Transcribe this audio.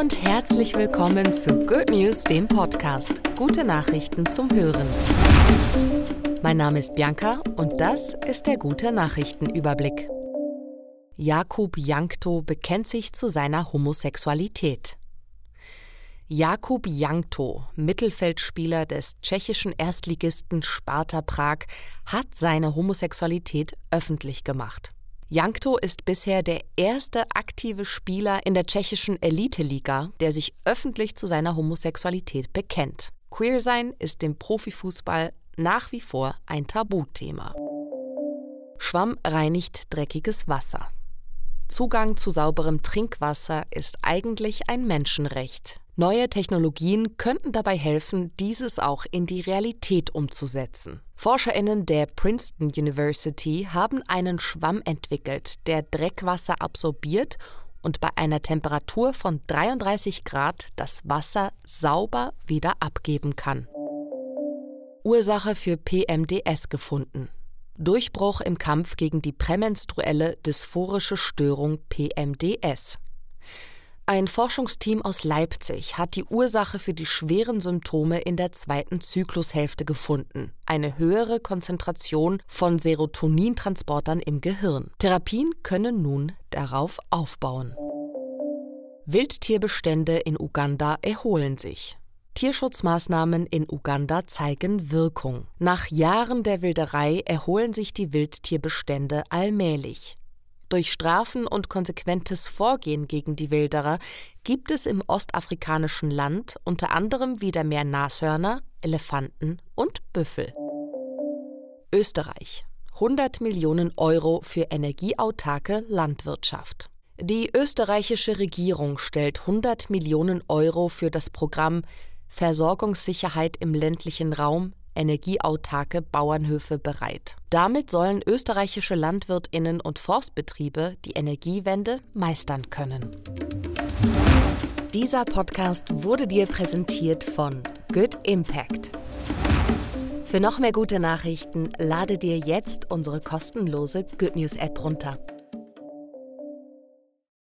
und herzlich willkommen zu Good News, dem Podcast. Gute Nachrichten zum Hören. Mein Name ist Bianca und das ist der gute Nachrichtenüberblick. Jakub Jankto bekennt sich zu seiner Homosexualität. Jakub Jankto, Mittelfeldspieler des tschechischen Erstligisten Sparta Prag, hat seine Homosexualität öffentlich gemacht. Jankto ist bisher der erste aktive Spieler in der tschechischen Elite-Liga, der sich öffentlich zu seiner Homosexualität bekennt. Queersein ist im Profifußball nach wie vor ein Tabuthema. Schwamm reinigt dreckiges Wasser. Zugang zu sauberem Trinkwasser ist eigentlich ein Menschenrecht. Neue Technologien könnten dabei helfen, dieses auch in die Realität umzusetzen. Forscherinnen der Princeton University haben einen Schwamm entwickelt, der Dreckwasser absorbiert und bei einer Temperatur von 33 Grad das Wasser sauber wieder abgeben kann. Ursache für PMDS gefunden. Durchbruch im Kampf gegen die prämenstruelle dysphorische Störung PMDS. Ein Forschungsteam aus Leipzig hat die Ursache für die schweren Symptome in der zweiten Zyklushälfte gefunden. Eine höhere Konzentration von Serotonintransportern im Gehirn. Therapien können nun darauf aufbauen. Wildtierbestände in Uganda erholen sich. Tierschutzmaßnahmen in Uganda zeigen Wirkung. Nach Jahren der Wilderei erholen sich die Wildtierbestände allmählich. Durch Strafen und konsequentes Vorgehen gegen die Wilderer gibt es im ostafrikanischen Land unter anderem wieder mehr Nashörner, Elefanten und Büffel. Österreich 100 Millionen Euro für energieautarke Landwirtschaft. Die österreichische Regierung stellt 100 Millionen Euro für das Programm Versorgungssicherheit im ländlichen Raum, energieautarke Bauernhöfe bereit. Damit sollen österreichische Landwirtinnen und Forstbetriebe die Energiewende meistern können. Dieser Podcast wurde dir präsentiert von Good Impact. Für noch mehr gute Nachrichten lade dir jetzt unsere kostenlose Good News App runter.